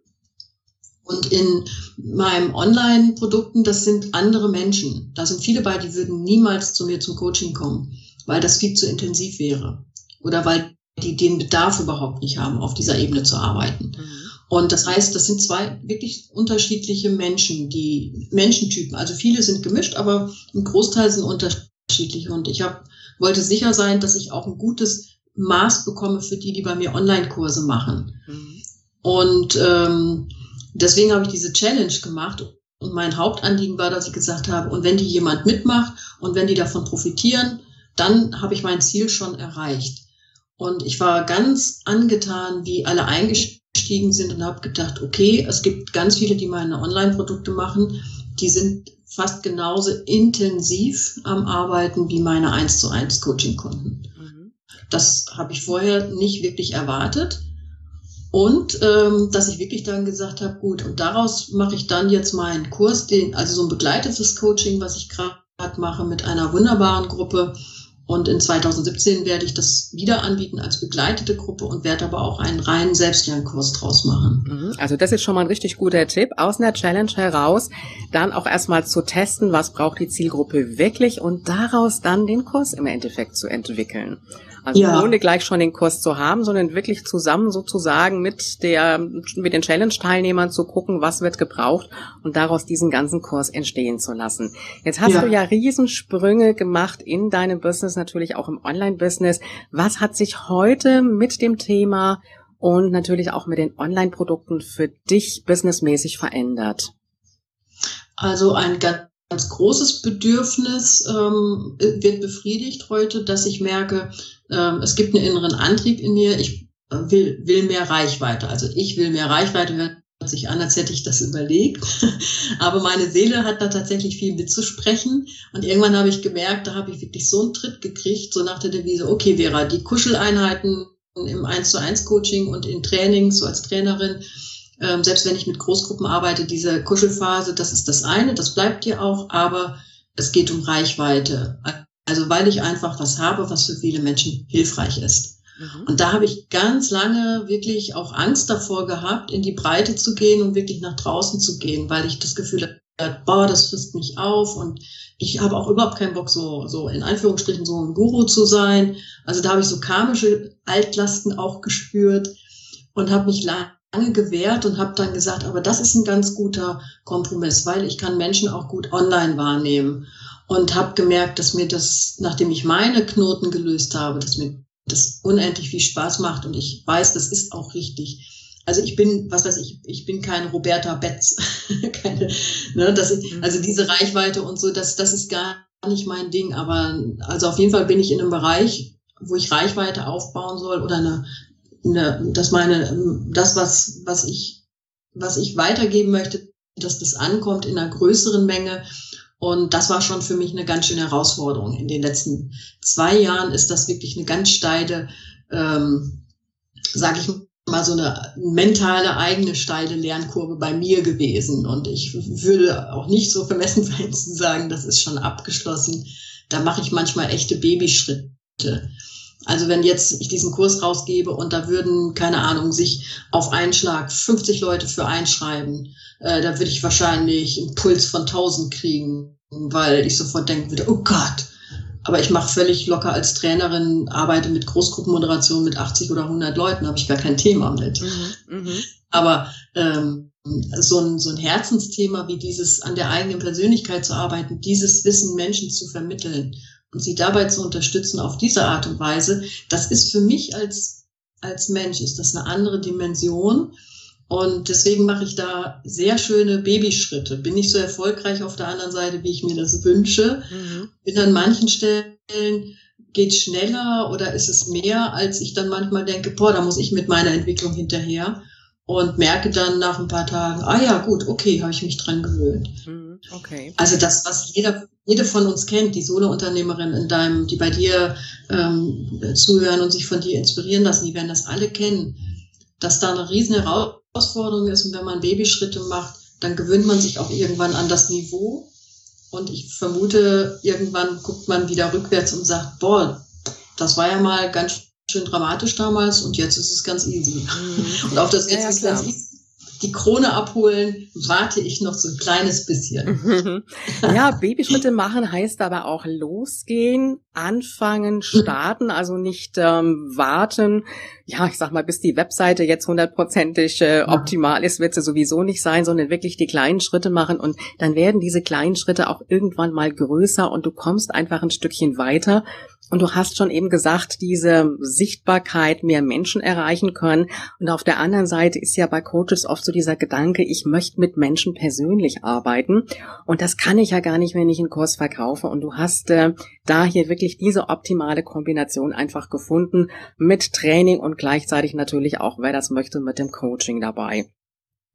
Und in meinem Online-Produkten, das sind andere Menschen. Da sind viele bei, die würden niemals zu mir zum Coaching kommen, weil das viel zu intensiv wäre. Oder weil die den Bedarf überhaupt nicht haben, auf dieser Ebene zu arbeiten. Mhm. Und das heißt, das sind zwei wirklich unterschiedliche Menschen, die Menschentypen. Also viele sind gemischt, aber ein Großteil sind unterschiedlich. Und ich hab, wollte sicher sein, dass ich auch ein gutes Maß bekomme für die, die bei mir Online-Kurse machen. Mhm. Und ähm, deswegen habe ich diese Challenge gemacht. Und mein Hauptanliegen war, dass ich gesagt habe, und wenn die jemand mitmacht und wenn die davon profitieren, dann habe ich mein Ziel schon erreicht. Und ich war ganz angetan, wie alle eingestiegen sind und habe gedacht, okay, es gibt ganz viele, die meine Online-Produkte machen, die sind fast genauso intensiv am Arbeiten wie meine 1 zu 1 Coaching-Kunden. Mhm. Das habe ich vorher nicht wirklich erwartet. Und ähm, dass ich wirklich dann gesagt habe, gut, und daraus mache ich dann jetzt meinen Kurs, den, also so ein begleitetes Coaching, was ich gerade mache mit einer wunderbaren Gruppe. Und in 2017 werde ich das wieder anbieten als begleitete Gruppe und werde aber auch einen reinen Selbstlernkurs draus machen. Mhm. Also das ist schon mal ein richtig guter Tipp, aus einer Challenge heraus dann auch erstmal zu testen, was braucht die Zielgruppe wirklich und daraus dann den Kurs im Endeffekt zu entwickeln. Also ja. ohne gleich schon den Kurs zu haben, sondern wirklich zusammen sozusagen mit der, mit den Challenge-Teilnehmern zu gucken, was wird gebraucht und daraus diesen ganzen Kurs entstehen zu lassen. Jetzt hast ja. du ja Riesensprünge gemacht in deinem Business, natürlich auch im Online-Business. Was hat sich heute mit dem Thema und natürlich auch mit den Online-Produkten für dich businessmäßig verändert? Also ein ganz ganz großes Bedürfnis ähm, wird befriedigt heute, dass ich merke, ähm, es gibt einen inneren Antrieb in mir, ich äh, will, will mehr Reichweite. Also ich will mehr Reichweite, hört sich an, als hätte ich das überlegt. Aber meine Seele hat da tatsächlich viel mitzusprechen. Und irgendwann habe ich gemerkt, da habe ich wirklich so einen Tritt gekriegt, so nach der Devise, okay, Vera, die Kuscheleinheiten im 1 zu 1 Coaching und in Trainings, so als Trainerin, ähm, selbst wenn ich mit Großgruppen arbeite, diese Kuschelphase, das ist das eine, das bleibt dir auch, aber es geht um Reichweite. Also weil ich einfach was habe, was für viele Menschen hilfreich ist. Mhm. Und da habe ich ganz lange wirklich auch Angst davor gehabt, in die Breite zu gehen und wirklich nach draußen zu gehen, weil ich das Gefühl hatte, boah, das frisst mich auf und ich habe auch überhaupt keinen Bock, so, so in Anführungsstrichen so ein Guru zu sein. Also da habe ich so karmische Altlasten auch gespürt und habe mich lange gewehrt und habe dann gesagt, aber das ist ein ganz guter Kompromiss, weil ich kann Menschen auch gut online wahrnehmen und habe gemerkt, dass mir das, nachdem ich meine Knoten gelöst habe, dass mir das unendlich viel Spaß macht und ich weiß, das ist auch richtig. Also ich bin, was weiß ich, ich bin keine Roberta Betz. keine, ne, dass ich, mhm. also diese Reichweite und so, das, das ist gar nicht mein Ding. Aber also auf jeden Fall bin ich in einem Bereich, wo ich Reichweite aufbauen soll oder eine, eine dass meine, das, was, was ich, was ich weitergeben möchte, dass das ankommt in einer größeren Menge. Und das war schon für mich eine ganz schöne Herausforderung. In den letzten zwei Jahren ist das wirklich eine ganz steile, ähm, sage ich mal, so eine mentale eigene steile Lernkurve bei mir gewesen. Und ich würde auch nicht so vermessen sein zu sagen, das ist schon abgeschlossen. Da mache ich manchmal echte Babyschritte. Also wenn jetzt ich diesen Kurs rausgebe und da würden, keine Ahnung, sich auf einen Schlag 50 Leute für einschreiben, äh, da würde ich wahrscheinlich einen Puls von 1000 kriegen, weil ich sofort denken würde, oh Gott. Aber ich mache völlig locker als Trainerin, arbeite mit Großgruppenmoderation mit 80 oder 100 Leuten, habe ich gar kein Thema mit. Mhm, mh. Aber ähm, so, ein, so ein Herzensthema wie dieses an der eigenen Persönlichkeit zu arbeiten, dieses Wissen Menschen zu vermitteln und sie dabei zu unterstützen auf diese Art und Weise, das ist für mich als, als Mensch, ist das eine andere Dimension. Und deswegen mache ich da sehr schöne Babyschritte. Bin nicht so erfolgreich auf der anderen Seite, wie ich mir das wünsche. Mhm. Bin an manchen Stellen geht schneller oder ist es mehr, als ich dann manchmal denke, boah, da muss ich mit meiner Entwicklung hinterher und merke dann nach ein paar Tagen, ah ja, gut, okay, habe ich mich dran gewöhnt. Mhm, okay. Also das, was jeder jede von uns kennt, die Solo-Unternehmerin in deinem, die bei dir ähm, zuhören und sich von dir inspirieren lassen, die werden das alle kennen, dass da eine riesen Herausforderung ist und wenn man Babyschritte macht, dann gewöhnt man sich auch irgendwann an das Niveau und ich vermute, irgendwann guckt man wieder rückwärts und sagt, boah, das war ja mal ganz schön dramatisch damals und jetzt ist es ganz easy. Mhm. Und auf das jetzt ja, ist ganz easy die Krone abholen, warte ich noch so ein kleines bisschen. ja, Babyschritte machen heißt aber auch losgehen, anfangen, starten, also nicht ähm, warten. Ja, ich sag mal, bis die Webseite jetzt hundertprozentig äh, optimal ist, wird sie sowieso nicht sein, sondern wirklich die kleinen Schritte machen und dann werden diese kleinen Schritte auch irgendwann mal größer und du kommst einfach ein Stückchen weiter und du hast schon eben gesagt, diese Sichtbarkeit mehr Menschen erreichen können. Und auf der anderen Seite ist ja bei Coaches oft so dieser Gedanke, ich möchte mit Menschen persönlich arbeiten. Und das kann ich ja gar nicht, wenn ich einen Kurs verkaufe. Und du hast äh, da hier wirklich diese optimale Kombination einfach gefunden mit Training und gleichzeitig natürlich auch, wer das möchte, mit dem Coaching dabei.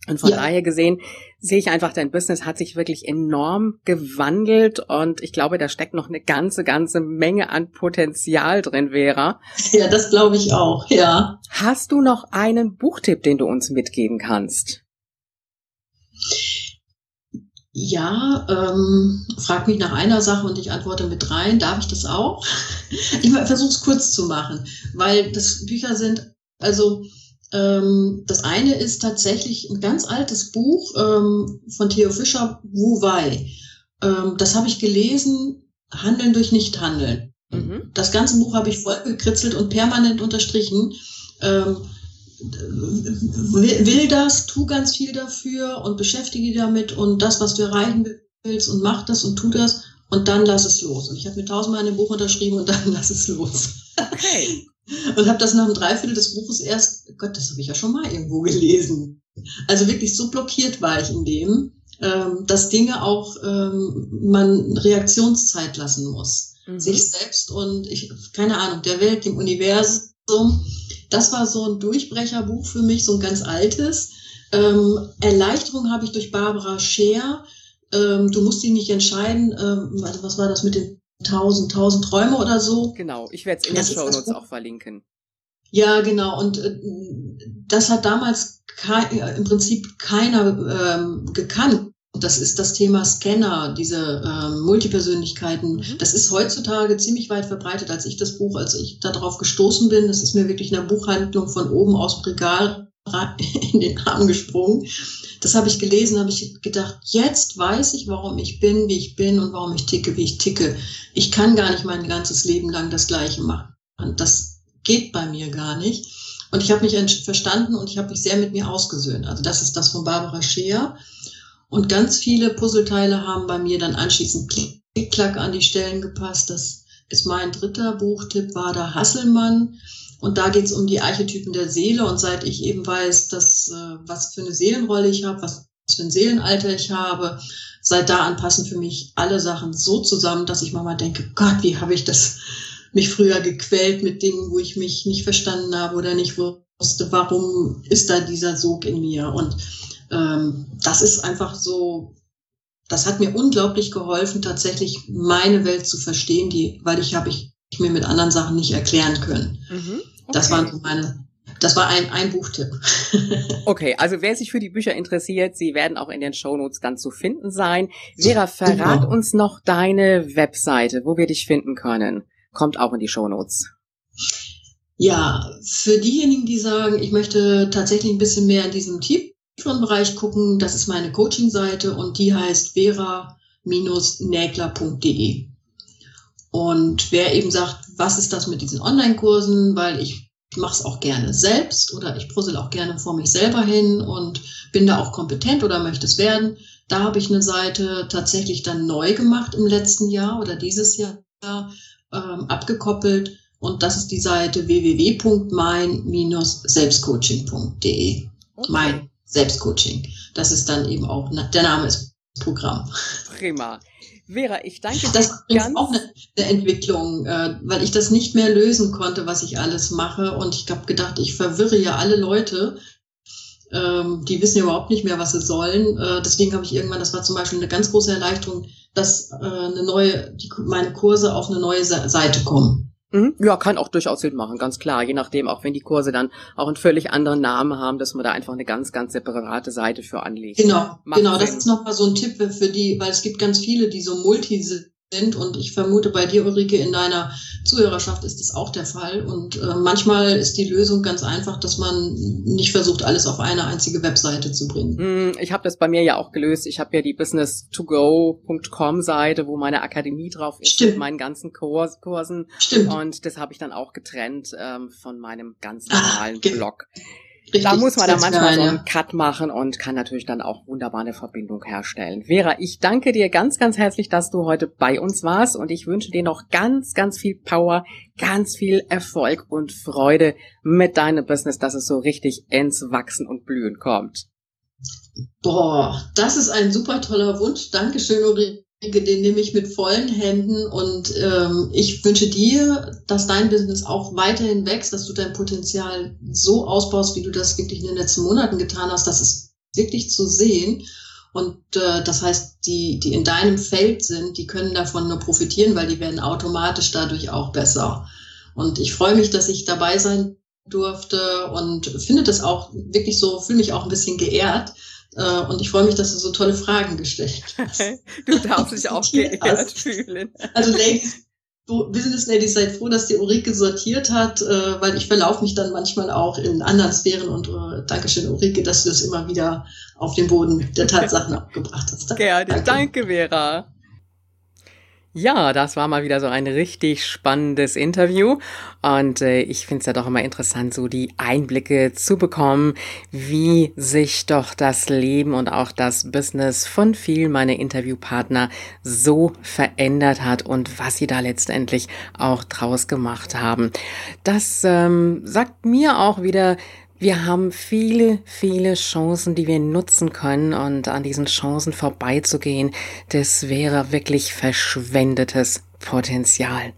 Und von ja. daher gesehen sehe ich einfach, dein Business hat sich wirklich enorm gewandelt und ich glaube, da steckt noch eine ganze, ganze Menge an Potenzial drin, Vera. Ja, das glaube ich auch, ja. Hast du noch einen Buchtipp, den du uns mitgeben kannst? Ja, ähm, frag mich nach einer Sache und ich antworte mit dreien. Darf ich das auch? Ich versuche es kurz zu machen, weil das Bücher sind, also das eine ist tatsächlich ein ganz altes Buch ähm, von Theo Fischer, Wu Wei. Ähm, das habe ich gelesen, Handeln durch Nichthandeln. Mhm. Das ganze Buch habe ich voll gekritzelt und permanent unterstrichen. Ähm, will, will das, tu ganz viel dafür und beschäftige dich damit und das, was du erreichen willst und mach das und tu das und dann lass es los. Und ich habe mir tausendmal in dem Buch unterschrieben und dann lass es los. Okay. Und habe das nach einem Dreiviertel des Buches erst, Gott, das habe ich ja schon mal irgendwo gelesen. Also wirklich so blockiert war ich in dem, ähm, dass Dinge auch ähm, man Reaktionszeit lassen muss. Mhm. Sich selbst und ich, keine Ahnung, der Welt, dem Universum. Das war so ein Durchbrecherbuch für mich, so ein ganz altes. Ähm, Erleichterung habe ich durch Barbara Scheer. Ähm, du musst dich nicht entscheiden, ähm, was war das mit den 1000, 1000 Träume oder so. Genau, ich werde es in den Show Notes auch verlinken. Ja, genau. Und äh, das hat damals äh, im Prinzip keiner ähm, gekannt. Das ist das Thema Scanner, diese ähm, Multipersönlichkeiten. Mhm. Das ist heutzutage ziemlich weit verbreitet, als ich das Buch, als ich darauf gestoßen bin. Das ist mir wirklich in der Buchhandlung von oben aus dem Regal in den Arm gesprungen. Das habe ich gelesen, habe ich gedacht, jetzt weiß ich, warum ich bin, wie ich bin und warum ich ticke, wie ich ticke. Ich kann gar nicht mein ganzes Leben lang das Gleiche machen. Das geht bei mir gar nicht. Und ich habe mich verstanden und ich habe mich sehr mit mir ausgesöhnt. Also das ist das von Barbara Scheer. Und ganz viele Puzzleteile haben bei mir dann anschließend Klick-Klack an die Stellen gepasst. Das ist mein dritter Buchtipp, war der Hasselmann. Und da geht es um die Archetypen der Seele. Und seit ich eben weiß, dass, äh, was für eine Seelenrolle ich habe, was für ein Seelenalter ich habe, seit da an passen für mich alle Sachen so zusammen, dass ich manchmal denke, Gott, wie habe ich das mich früher gequält mit Dingen, wo ich mich nicht verstanden habe oder nicht wusste, warum ist da dieser Sog in mir. Und ähm, das ist einfach so, das hat mir unglaublich geholfen, tatsächlich meine Welt zu verstehen, die, weil ich habe ich mir mit anderen Sachen nicht erklären können. Mhm, okay. Das waren so meine das war ein, ein Buchtipp. okay, also wer sich für die Bücher interessiert, sie werden auch in den Shownotes dann zu finden sein. Vera, verrat genau. uns noch deine Webseite, wo wir dich finden können. Kommt auch in die Shownotes. Ja, für diejenigen, die sagen, ich möchte tatsächlich ein bisschen mehr in diesem tieferen Bereich gucken, das ist meine Coaching-Seite und die heißt vera-nägler.de. Und wer eben sagt, was ist das mit diesen Online-Kursen, weil ich mache es auch gerne selbst oder ich puzzle auch gerne vor mich selber hin und bin da auch kompetent oder möchte es werden. Da habe ich eine Seite tatsächlich dann neu gemacht im letzten Jahr oder dieses Jahr ähm, abgekoppelt und das ist die Seite www.mein-selbstcoaching.de. Okay. Mein Selbstcoaching. Das ist dann eben auch, der Name ist Programm. Prima. Vera, ich danke dir. Das ist auch eine, eine Entwicklung, äh, weil ich das nicht mehr lösen konnte, was ich alles mache. Und ich habe gedacht, ich verwirre ja alle Leute. Ähm, die wissen ja überhaupt nicht mehr, was sie sollen. Äh, deswegen habe ich irgendwann, das war zum Beispiel eine ganz große Erleichterung, dass äh, eine neue, die, meine Kurse auf eine neue Seite kommen. Mhm. Ja, kann auch durchaus Sinn machen, ganz klar. Je nachdem, auch wenn die Kurse dann auch einen völlig anderen Namen haben, dass man da einfach eine ganz, ganz separate Seite für anlegt. Genau, Macht genau. Sinn. Das ist nochmal so ein Tipp für die, weil es gibt ganz viele, die so multi sind und ich vermute bei dir, Ulrike, in deiner Zuhörerschaft ist das auch der Fall und äh, manchmal ist die Lösung ganz einfach, dass man nicht versucht, alles auf eine einzige Webseite zu bringen. Hm, ich habe das bei mir ja auch gelöst. Ich habe ja die business2go.com Seite, wo meine Akademie drauf ist Stimmt. mit meinen ganzen Kurs, Kursen Stimmt. und das habe ich dann auch getrennt ähm, von meinem ganz ah, normalen ah, Blog. Richtig, da muss man dann manchmal so einen Cut machen und kann natürlich dann auch wunderbar eine Verbindung herstellen. Vera, ich danke dir ganz, ganz herzlich, dass du heute bei uns warst und ich wünsche dir noch ganz, ganz viel Power, ganz viel Erfolg und Freude mit deinem Business, dass es so richtig ins Wachsen und Blühen kommt. Boah, das ist ein super toller Wunsch. Dankeschön, Ulrike den nehme ich mit vollen Händen und ähm, ich wünsche dir, dass dein Business auch weiterhin wächst, dass du dein Potenzial so ausbaust, wie du das wirklich in den letzten Monaten getan hast. Das ist wirklich zu sehen. Und äh, das heißt, die, die in deinem Feld sind, die können davon nur profitieren, weil die werden automatisch dadurch auch besser. Und ich freue mich, dass ich dabei sein durfte und finde das auch wirklich so, fühle mich auch ein bisschen geehrt, und ich freue mich, dass du so tolle Fragen gestellt hast. du darfst dich auch geehrt fühlen. Also Ladies, Business Ladies, seid froh, dass die Ulrike sortiert hat, äh, weil ich verlaufe mich dann manchmal auch in anderen Sphären und äh, Dankeschön Ulrike, dass du das immer wieder auf den Boden der Tatsachen abgebracht hast. Gerne, danke. danke Vera. Ja, das war mal wieder so ein richtig spannendes Interview und äh, ich finde es ja doch immer interessant, so die Einblicke zu bekommen, wie sich doch das Leben und auch das Business von vielen meiner Interviewpartner so verändert hat und was sie da letztendlich auch draus gemacht haben. Das ähm, sagt mir auch wieder, wir haben viele, viele Chancen, die wir nutzen können und an diesen Chancen vorbeizugehen, das wäre wirklich verschwendetes Potenzial.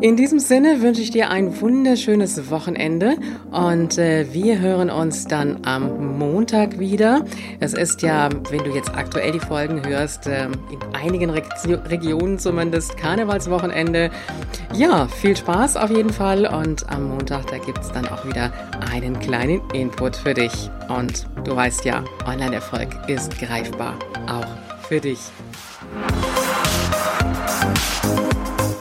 In diesem Sinne wünsche ich dir ein wunderschönes Wochenende und äh, wir hören uns dann am Montag wieder. Es ist ja, wenn du jetzt aktuell die Folgen hörst, äh, in einigen Re Regionen zumindest Karnevalswochenende. Ja, viel Spaß auf jeden Fall und am Montag, da gibt es dann auch wieder einen kleinen Input für dich. Und du weißt ja, Online-Erfolg ist greifbar, auch für dich.